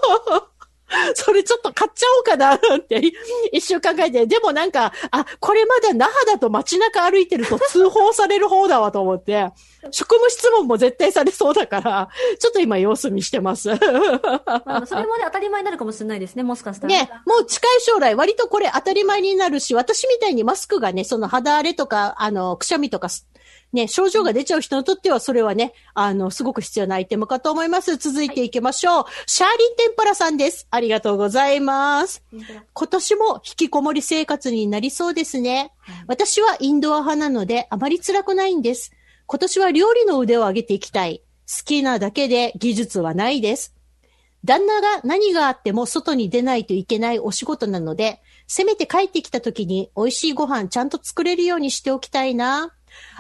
それちょっと買っちゃおうかな、なんて 一瞬考えて。でもなんか、あ、これまだ那覇だと街中歩いてると通報される方だわと思って、職務質問も絶対されそうだから、ちょっと今様子見してます。まあ、それもね、当たり前になるかもしれないですね、もしかしたら。ね、もう近い将来、割とこれ当たり前になるし、私みたいにマスクがね、その肌荒れとか、あの、くしゃみとかす、ね、症状が出ちゃう人にとっては、それはね、あの、すごく必要なアイテムかと思います。続いていきましょう。シャーリーテンパラさんです。ありがとうございます。今年も引きこもり生活になりそうですね。私はインドア派なので、あまり辛くないんです。今年は料理の腕を上げていきたい。好きなだけで技術はないです。旦那が何があっても外に出ないといけないお仕事なので、せめて帰ってきた時に美味しいご飯ちゃんと作れるようにしておきたいな。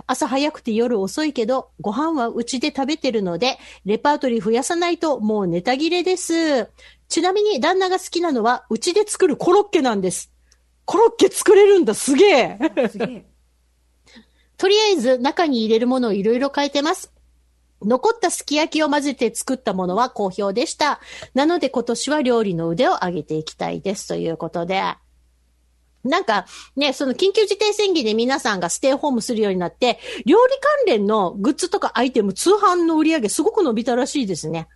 朝早くて夜遅いけど、ご飯はうちで食べてるので、レパートリー増やさないともうネタ切れです。ちなみに旦那が好きなのは、うちで作るコロッケなんです。コロッケ作れるんだ、すげえ。すげえ。とりあえず中に入れるものをいろいろ変えてます。残ったすき焼きを混ぜて作ったものは好評でした。なので今年は料理の腕を上げていきたいですということで。なんかね、その緊急事態宣言で皆さんがステイホームするようになって、料理関連のグッズとかアイテム、通販の売り上げすごく伸びたらしいですね。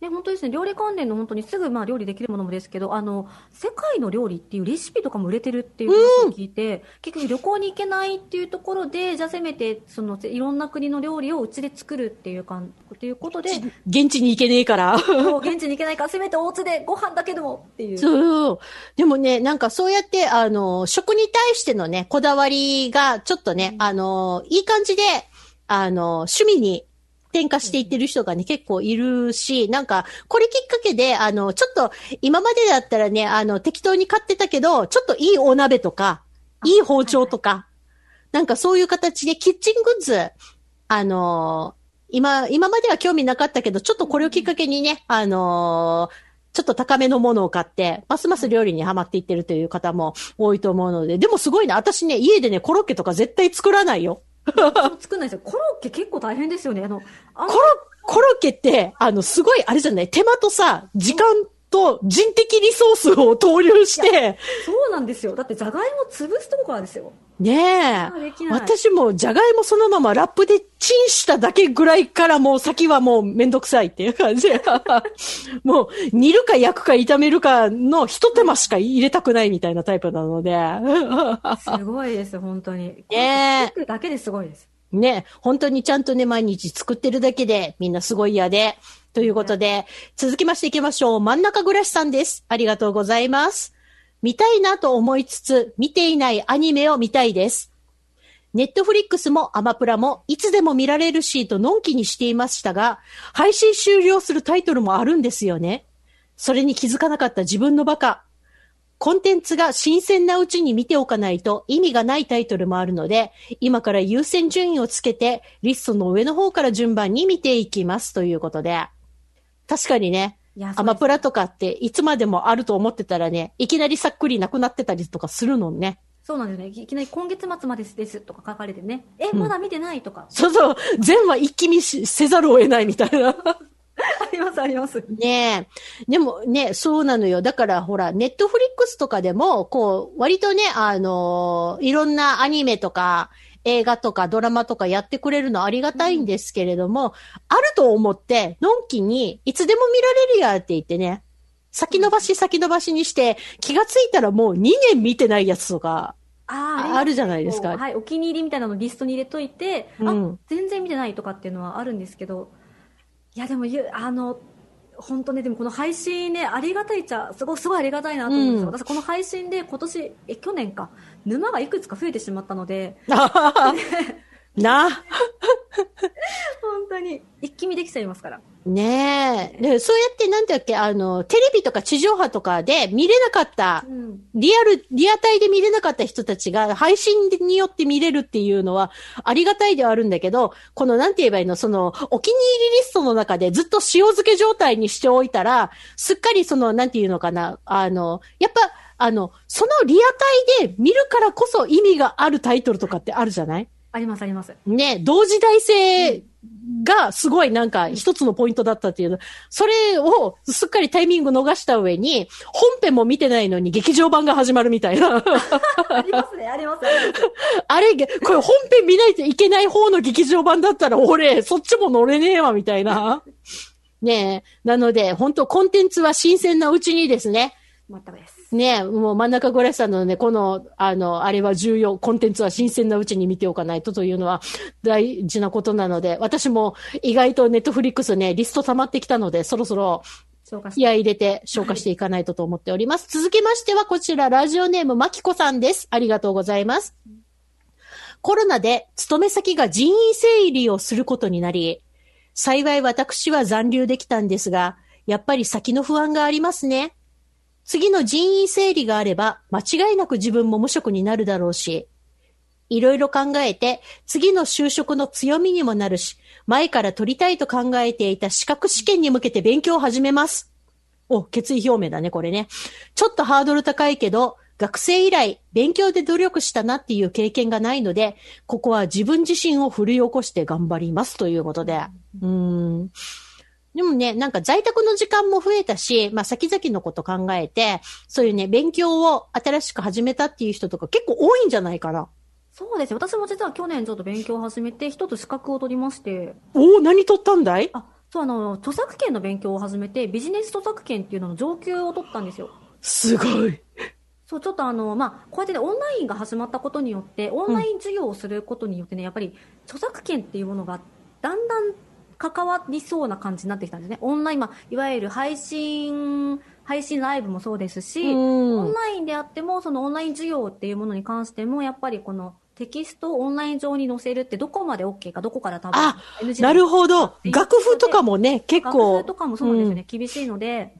あ、ね、本当ですね。料理関連の本当にすぐまあ料理できるものもですけど、あの、世界の料理っていうレシピとかも売れてるっていう話を聞いて、結局旅行に行けないっていうところで、じゃあせめて、その、いろんな国の料理をうちで作るっていうかん、っていうことで、現地に行けねえから。現地に行けないから、せめてお家でご飯だけでもっていう。そう。でもね、なんかそうやって、あの、食に対してのね、こだわりが、ちょっとね、あの、いい感じで、あの、趣味に転化していってる人がね、結構いるし、なんか、これきっかけで、あの、ちょっと、今までだったらね、あの、適当に買ってたけど、ちょっといいお鍋とか、いい包丁とか、なんかそういう形でキッチングッズ、あの今、今までは興味なかったけど、ちょっとこれをきっかけにね、あのちょっと高めのものを買って、ますます料理にはまっていってるという方も多いと思うので、でもすごいな。私ね、家でね、コロッケとか絶対作らないよ。作んないですよ。コロッケ結構大変ですよね。あの、あコロ、コロッケって、あの、すごい、あれじゃない、手間とさ、時間と人的リソースを投入して、そうなんですよ。だって、じゃがいも潰すとこからですよ。ねえ私も、じゃがいもそのままラップでチンしただけぐらいからもう先はもうめんどくさいっていう感じ。もう、煮るか焼くか炒めるかの一手間しか入れたくないみたいなタイプなので。すごいです、本当に。ねえ作るだけですごいです。ね、本当にちゃんとね、毎日作ってるだけで、みんなすごい嫌で。ということで、続きましていきましょう。真ん中暮らしさんです。ありがとうございます。見たいなと思いつつ、見ていないアニメを見たいです。ネットフリックスもアマプラもいつでも見られるしとのんきにしていましたが、配信終了するタイトルもあるんですよね。それに気づかなかった自分のバカ。コンテンツが新鮮なうちに見ておかないと意味がないタイトルもあるので、今から優先順位をつけて、リストの上の方から順番に見ていきますということで。確かにね、アマプラとかっていつまでもあると思ってたらね、いきなりさっくりなくなってたりとかするのね。そうなんですよね。いきなり今月末までですとか書かれてね。え、まだ見てないとか。そうそう、全話一気見しせざるを得ないみたいな。あります、あります。ねえ。でもね、そうなのよ。だからほら、ネットフリックスとかでも、こう、割とね、あのーいろんなアニメとか、映画とかドラマとかやってくれるのありがたいんですけれども、あると思って、のんきに、いつでも見られるやって言ってね、先延ばし先延ばしにして、気がついたらもう2年見てないやつとか、ああるじゃないですか。はい、お気に入りみたいなのをリストに入れといて、うん。あ、全然見てないとかっていうのはあるんですけど、いや、でもゆ、あの、本当ね、でもこの配信ね、ありがたいっちゃ、すごい、すごいありがたいなと思うんですよ。うん。私、この配信で今年、え、去年か、沼がいくつか増えてしまったので、な、本当に、一気見できちゃいますから。ねえ。でそうやってなんだっけ、あの、テレビとか地上波とかで見れなかったうん。リアル、リアタイで見れなかった人たちが配信によって見れるっていうのはありがたいではあるんだけど、このなんて言えばいいの、そのお気に入りリストの中でずっと塩漬け状態にしておいたら、すっかりその、なんて言うのかな、あの、やっぱ、あの、そのリアタイで見るからこそ意味があるタイトルとかってあるじゃない？あります、あります。ね、同時代性がすごいなんか一つのポイントだったっていうの。それをすっかりタイミング逃した上に、本編も見てないのに劇場版が始まるみたいな。ありますね、あります、あります。あれ、これ本編見ないといけない方の劇場版だったら俺、そっちも乗れねえわ、みたいな。ねえ。なので、本当コンテンツは新鮮なうちにですね。全くです。ねえ、もう真ん中ゴレさんのね、この、あの、あれは重要、コンテンツは新鮮なうちに見ておかないとというのは大事なことなので、私も意外とネットフリックスね、リスト溜まってきたので、そろそろ気合い入れて消化していかないとと思っております。続きましては、こちら、ラジオネーム、まきこさんです。ありがとうございます。コロナで勤め先が人員整理をすることになり、幸い私は残留できたんですが、やっぱり先の不安がありますね。次の人員整理があれば、間違いなく自分も無職になるだろうし、いろいろ考えて、次の就職の強みにもなるし、前から取りたいと考えていた資格試験に向けて勉強を始めます。お、決意表明だね、これね。ちょっとハードル高いけど、学生以来、勉強で努力したなっていう経験がないので、ここは自分自身を奮い起こして頑張りますということで。うーん。でもね、なんか在宅の時間も増えたし、まあ先々のこと考えて、そういうね、勉強を新しく始めたっていう人とか結構多いんじゃないかな。そうですよ。私も実は去年ちょっと勉強を始めて、一つ資格を取りまして、おお、何取ったんだい？あ、そう、あの、著作権の勉強を始めて、ビジネス著作権っていうのの上級を取ったんですよ。すごい。そう、ちょっとあの、まあ、こうやってね、オンラインが始まったことによって、オンライン授業をすることによってね、やっぱり、著作権っていうものが、だんだん関わりそうな感じになってきたんですね。オンライン、まあ、いわゆる配信、配信ライブもそうですし、うんオンラインであっても、そのオンライン授業っていうものに関しても、やっぱりこの、テキストをオンライン上に載せるってどこまで OK か、どこから多分あ NG なるほど。楽譜とかもね、結学構。生とかもそうですよね、厳しいので、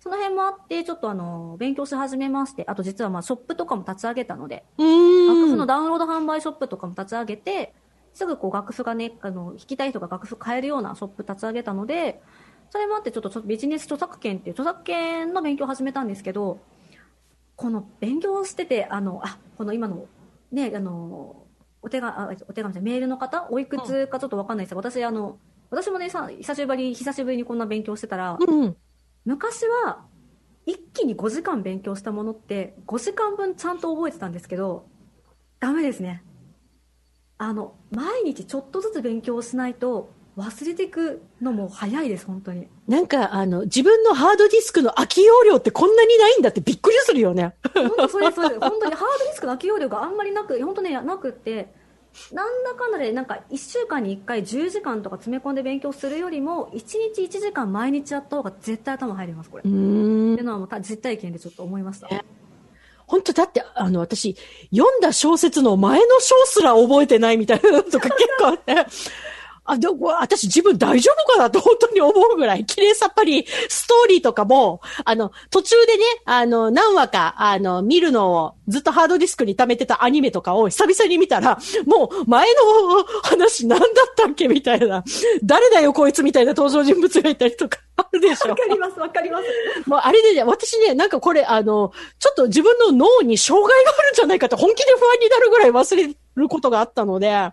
その辺もあって、ちょっとあの、勉強し始めまして、あと実はまあ、ショップとかも立ち上げたので、うん。う楽譜。のダウンロード販売ショップとかも立ち上げて、すぐこう楽譜がね、あの、弾きたい人が楽譜買えるようなショップ立ち上げたので、それもあってちょっとビジネス著作権っていう著作権の勉強を始めたんですけど、この勉強してて、あの、あ、この今の、ね、あの、お手紙、あお手紙メールの方、おいくつかちょっとわかんないですが、私、あの、私もね、さ久しぶり、久しぶりにこんな勉強してたら、うん。昔は一気に5時間勉強したものって5時間分ちゃんと覚えてたんですけどダメですねあの毎日ちょっとずつ勉強しないと忘れていくのも早いです本当に。なんか、あの、自分のハードディスクの空き容量ってこんなにないんだってびっくりするよね。本当それそれ。本当に ハードディスクの空き容量があんまりなく本当ねなくって。なんだかんだでなんか1週間に1回10時間とか詰め込んで勉強するよりも1日1時間毎日やった方が絶対頭入りますこれ、うっていうのはもうた実体験でちょっと思いました本当だって、あの、私、読んだ小説の前の章すら覚えてないみたいなのとか結構あって。あ、でも、私自分大丈夫かなと本当に思うぐらい、綺麗さっぱり、ストーリーとかも、あの、途中でね、あの、何話か、あの、見るのを、ずっとハードディスクに溜めてたアニメとかを久々に見たら、もう、前の話何だったっけみたいな、誰だよこいつみたいな登場人物がいたりとか、あるでしょ。わかりますわかります。もうあれでね、私ね、なんかこれ、あの、ちょっと自分の脳に障害があるんじゃないかと本気で不安になるぐらい忘れることがあったので、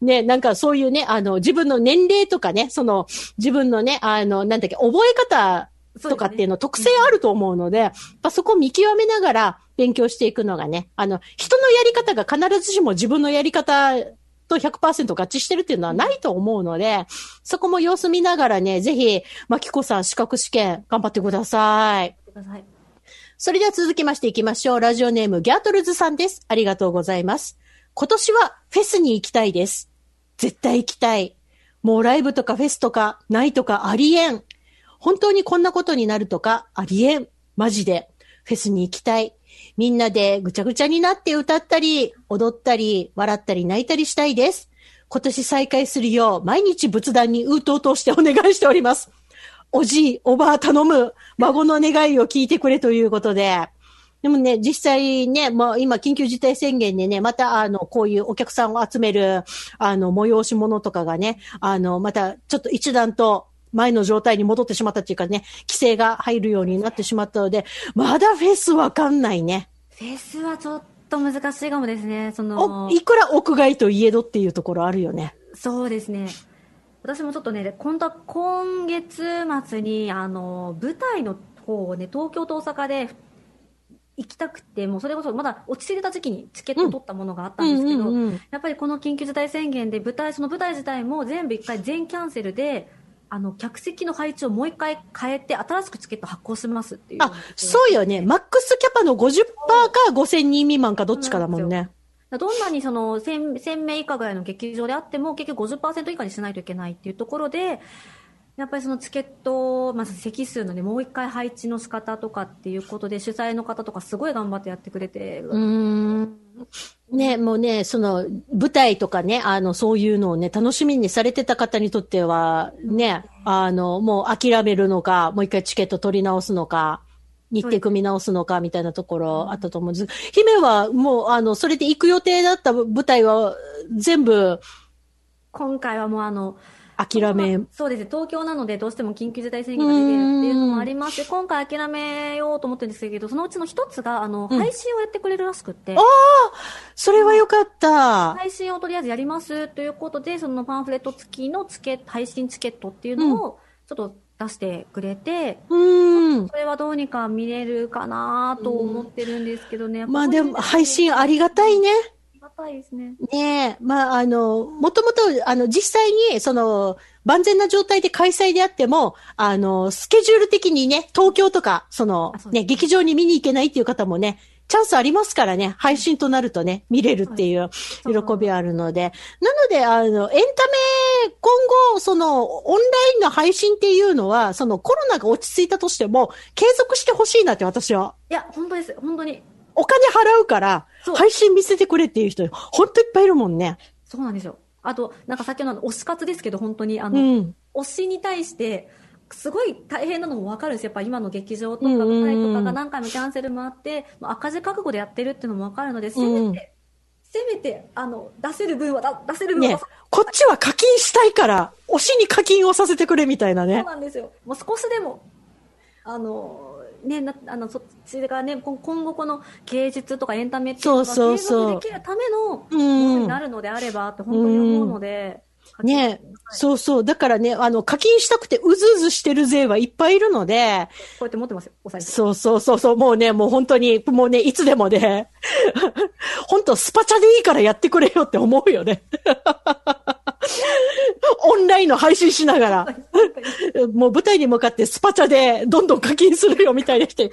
ね、なんかそういうね、あの、自分の年齢とかね、その、自分のね、あの、なんだっけ、覚え方とかっていうの、特性あると思うので、やっぱそこを見極めながら勉強していくのがね、あの、人のやり方が必ずしも自分のやり方と100%合致してるっていうのはないと思うので、そこも様子見ながらね、ぜひ、まきこさん資格試験頑張ってください。ください。それでは続きましていきましょう。ラジオネームギャートルズさんです。ありがとうございます。今年はフェスに行きたいです。絶対行きたい。もうライブとかフェスとかないとかありえん。本当にこんなことになるとかありえん。マジで。フェスに行きたい。みんなでぐちゃぐちゃになって歌ったり、踊ったり、笑ったり泣いたりしたいです。今年再開するよう毎日仏壇にうとうとしてお願いしております。おじい、おばあ頼む、孫の願いを聞いてくれということで。でもね、実際ね、もう今緊急事態宣言でね、またあの、こういうお客さんを集める、あの、催し物とかがね、あの、またちょっと一段と前の状態に戻ってしまったっていうかね、規制が入るようになってしまったので、まだフェスわかんないね。フェスはちょっと難しいかもですね。そのお、いくら屋外といえどっていうところあるよね。そうですね。私もちょっとね、今度は今月末に、あの、舞台の方をね、東京と大阪で行きたくて、もうそれこそまだ落ち着いた時期にチケットを取ったものがあったんですけど、うんうんうんやっぱりこの緊急事態宣言で舞台、その舞台自体も全部一回全キャンセルで、あの、客席の配置をもう一回変えて、新しくチケット発行しますっていう。あ、そうよね。マックスキャパの50%か5000人未満かどっちかだもんね。どんなにその 1000, 1000名以下ぐらいの劇場であっても結局50%以下にしないといけないっていうところでやっぱりそのチケット、まず席数のねもう一回配置の仕方とかっていうことで主催の方とかすごい頑張ってやってくれて、うーん。ね、もうね、その、舞台とかね、あの、そういうのをね、楽しみにされてた方にとっては、ね、あの、もう諦めるのか、もう一回チケット取り直すのか、日程組み直すのか、みたいなところあったと思うんです。姫は、もう、あの、それで行く予定だった舞台は、全部、今回はもうあの諦め、そうですね。東京なのでどうしても緊急事態宣言が出てるっていうのもありまして今回諦めようと思ってるんですけどそのうちの一つがあの、うん。配信をやってくれるらしくって。それはよかった。配信をとりあえずやりますということで、そのパンフレット付きのチケ配信チケットっていうのをちょっと出してくれて、うーん。それはどうにか見れるかなと思ってるんですけどね。まあでも、配信あありがたいね。りがたいですね。ねえ、まあ、あの、もともと、あの、実際に、その、万全な状態で開催であっても、あの、スケジュール的にね、東京とか、そのね、劇場に見に行けないっていう方もね、チャンスありますからね、配信となるとね、見れるっていう喜びあるので。なので、あの、エンタメ、今後、その、オンラインの配信っていうのは、そのコロナが落ち着いたとしても、継続してほしいなって私は。いや、本当です。本当に。お金払うから配信見せてくれっていう人、ほんといっぱいいるもんね。そうなんですよ。あと、なんかさっきの推し活ですけど、本当に、あうの、ん。推しに対して、すごい大変なのも分かるんですよ。やっぱ今の劇場とかうんうんうん舞台とかが何回もキャンセルもあって、もう赤字覚悟でやってるっていうのも分かるので、せめて、うんせめて、あの、出せる分はだ、出せる分は、ね、こっちは課金したいから、推しに課金をさせてくれみたいなそうね。なんですよ。もう少しでも、あの、ね、なあのそっちがね、こ今後この芸術とかエンタメっていうのがそう継続できるためのもうん。のになるのであればって本当に思うので、ね、そうそう。だからね、あの、課金したくてうずうずしてる勢はいっぱいいるので、こうやって持ってますよ、お財布。そうそうそうそう、もうね、もう本当に、もうね、いつでもね、本当スパチャでいいからやってくれよって思うよね。オンラインの配信しながら、もう舞台に向かってスパチャでどんどん課金するよみたいな人いっ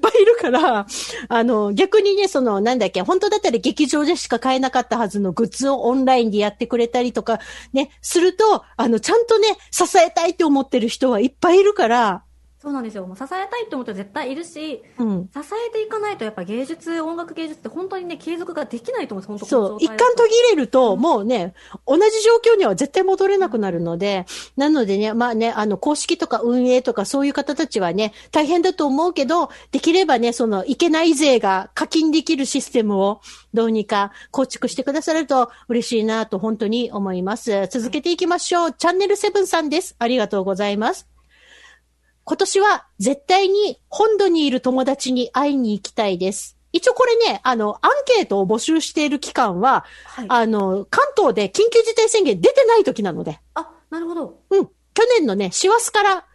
ぱいいるから、あの、逆にね、その、なんだっけ、本当だったら劇場でしか買えなかったはずのグッズをオンラインでやってくれたりとか、ね、すると、あの、ちゃんとね、支えたいって思ってる人はいっぱいいるから、そうなんですよ。もう支えたいって思う人絶対いるし、うん。支えていかないとやっぱ芸術、音楽芸術って本当にね、継続ができないと思うんです、そう、一本当この状態だと貫途切れると、もうね、同じ状況には絶対戻れなくなるので、なのでね、まあね、あの、公式とか運営とかそういう方たちはね、大変だと思うけど、できればね、その、いけない税が課金できるシステムをどうにか構築してくださると嬉しいなと本当に思います。続けていきましょう。チャンネルセブンさんです。ありがとうございます。今年は絶対に本土にいる友達に会いに行きたいです。一応これね、あの、アンケートを募集している期間は、はい。あの、関東で緊急事態宣言出てない時なので、あ、なるほど。うん。去年のね、師走から、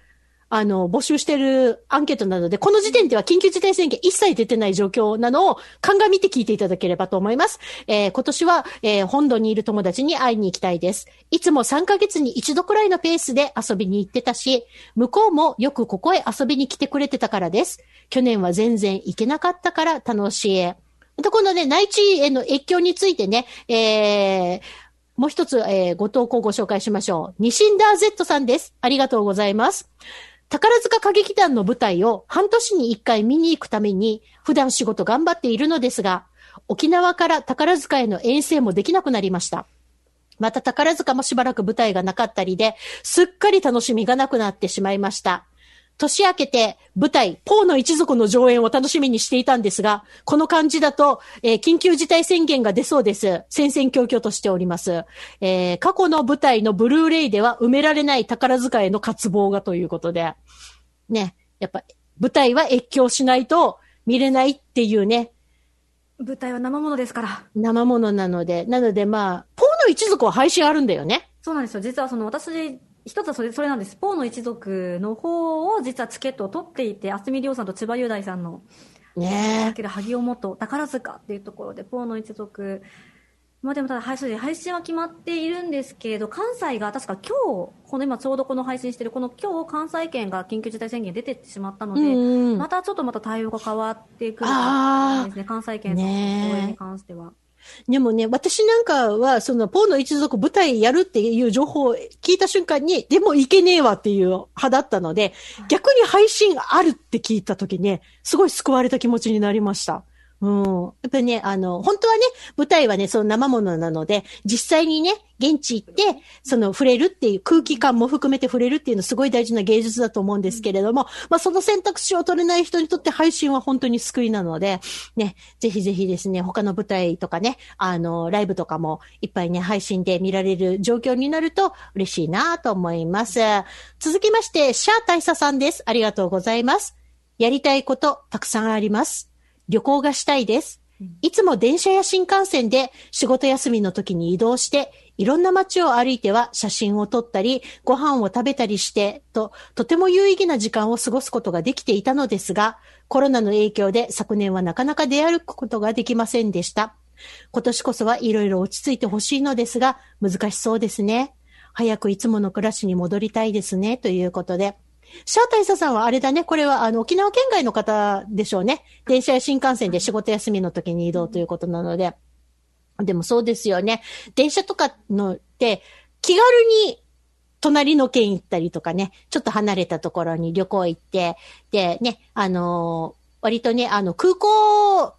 あの、募集してるアンケートなので、この時点では緊急事態宣言一切出てない状況なのを鑑みて聞いていただければと思います。えー今年は、えー本土にいる友達に会いに行きたいです。いつも3ヶ月に一度くらいのペースで遊びに行ってたし、向こうもよくここへ遊びに来てくれてたからです。去年は全然行けなかったから楽しい。で、このね、内地への越境についてね、えー、もう一つ、えーご投稿をご紹介しましょう。ニシンダー Z さんです。ありがとうございます。宝塚歌劇団の舞台を半年に一回見に行くために、普段仕事頑張っているのですが、沖縄から宝塚への遠征もできなくなりました。また宝塚もしばらく舞台がなかったりで、すっかり楽しみがなくなってしまいました。年明けて舞台、ポーの一族の上演を楽しみにしていたんですが、この感じだと、えー緊急事態宣言が出そうです。戦々恐々としております。えー過去の舞台のブルーレイでは埋められない宝塚への渇望がということで、ね、やっぱ舞台は越境しないと見れないっていうね、舞台は生ものですから。生ものなので、なのでまあ、ポーの一族は配信あるんだよね。そうなんですよ。実はその私、一つはそれ、それなんです。ポーの一族の方を実はチケットを取っていて、渥美亮さんと千葉雄大さんの、ねだけど萩尾元宝塚っていうところで、ポーの一族、まあでもただ配信、配信は決まっているんですけれど、関西が確か今日、この今ちょうどこの配信してる、この今日関西圏が緊急事態宣言出てってしまったので、うんうん。またちょっとまた対応が変わってくるですね、関西圏の応援に関しては。でもね、私なんかは、その、ポーの一族舞台やるっていう情報を聞いた瞬間に、でもいけねえわっていう派だったので、逆に配信あるって聞いた時ね、すごい救われた気持ちになりました。うん。やっぱね、あの、本当はね、舞台はね、その生ものなので、実際にね、現地行って、その触れるっていう空気感も含めて触れるっていうのすごい大事な芸術だと思うんですけれども、まあその選択肢を取れない人にとって配信は本当に救いなので、ね、ぜひぜひですね、他の舞台とかね、あの、ライブとかもいっぱいね、配信で見られる状況になると嬉しいなと思います。続きまして、シャー大佐さんです。ありがとうございます。やりたいことたくさんあります。旅行がしたいです。いつも電車や新幹線で仕事休みの時に移動して、いろんな街を歩いては写真を撮ったり、ご飯を食べたりして、と、とても有意義な時間を過ごすことができていたのですが、コロナの影響で昨年はなかなか出歩くことができませんでした。今年こそはいろいろ落ち着いてほしいのですが、難しそうですね。早くいつもの暮らしに戻りたいですね、ということで。シャー大佐さんはあれだね、これはあの沖縄県外の方でしょうね。電車や新幹線で仕事休みの時に移動ということなので。でもそうですよね。電車とかのって気軽に隣の県行ったりとかね、ちょっと離れたところに旅行行って、でね、あのー割とね、あの空港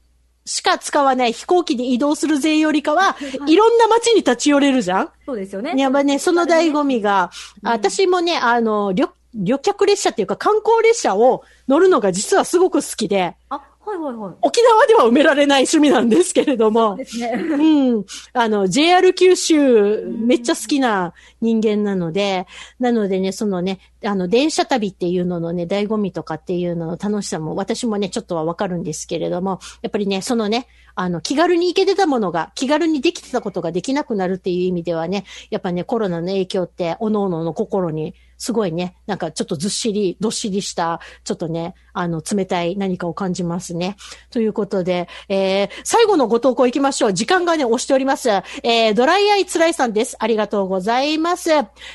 しか使わない飛行機で移動する税よりかは、い。ろんな街に立ち寄れるじゃん。そうですよね。やっぱね、その醍醐味が、うん。私もね、あの、旅、旅客列車っていうか観光列車を乗るのが実はすごく好きで、あ、はいはいはい。沖縄では埋められない趣味なんですけれども、ですね。うん。あの、JR 九州、めっちゃ好きな人間なので、なのでね、そのね、あの、電車旅っていうののね、醍醐味とかっていうのの楽しさも、私もね、ちょっとはわかるんですけれども、やっぱりね、そのね、あの、気軽に行けてたものが、気軽にできてたことができなくなるっていう意味ではね、やっぱね、コロナの影響って、おののの心に、すごいね、なんかちょっとずっしり、どっしりした、ちょっとね、あの、冷たい何かを感じますね。ということで、えー、最後のご投稿行きましょう。時間がね、押しております。えー、ドライアイつらいさんです。ありがとうございます。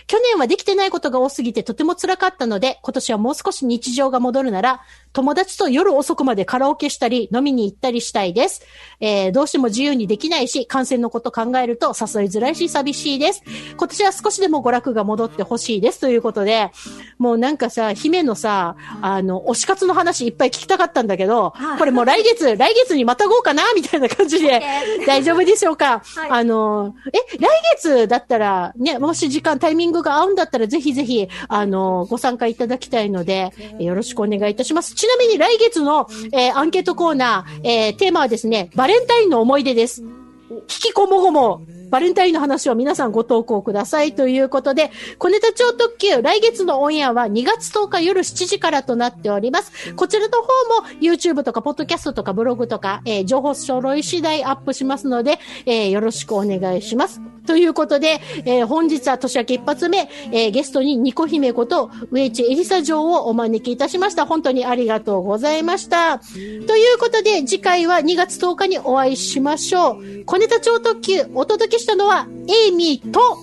去年はできてないことが多すぎてとても辛かったので、今年はもう少し日常が戻るなら、友達と夜遅くまでカラオケしたり、飲みに行ったりしたいです。えー、どうしても自由にできないし、感染のこと考えると誘いづらいし寂しいです。今年は少しでも娯楽が戻ってほしいです。ということで、もうなんかさ、姫のさ、あの、推し活の話いっぱい聞きたかったんだけど、はいこれもう来月、来月にまたごうかなみたいな感じで、大丈夫でしょうか、はいあの、え、来月だったら、ね、もし時間、タイミングが合うんだったら、ぜひぜひ、あの、ご参加いただきたいので、よろしくお願いいたします。ちなみに来月の、えーアンケートコーナー、えーテーマはですね、バレンタインの思い出です。引きこもごも、バレンタインの話を皆さんご投稿くださいということで、小ネタ超特急、来月のオンエアは2月10日夜7時からとなっております。こちらの方も YouTube とか、ポッドキャストとか、ブログとか、えー情報揃い次第アップしますので、えーよろしくお願いします。ということで、えー本日は年明け一発目、えーゲストにニコ姫こと、上地エリサ女王をお招きいたしました。本当にありがとうございました。ということで、次回は2月10日にお会いしましょう。小ネタ超特急、お届けしたのは、エイミーと、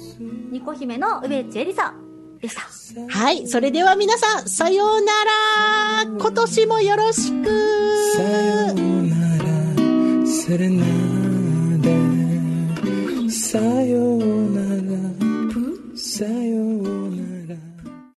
ニコ姫の上地エリサでした。はい、それでは皆さん、さようなら今年もよろしく Sayonara, serenade. Sayonara, sayonara.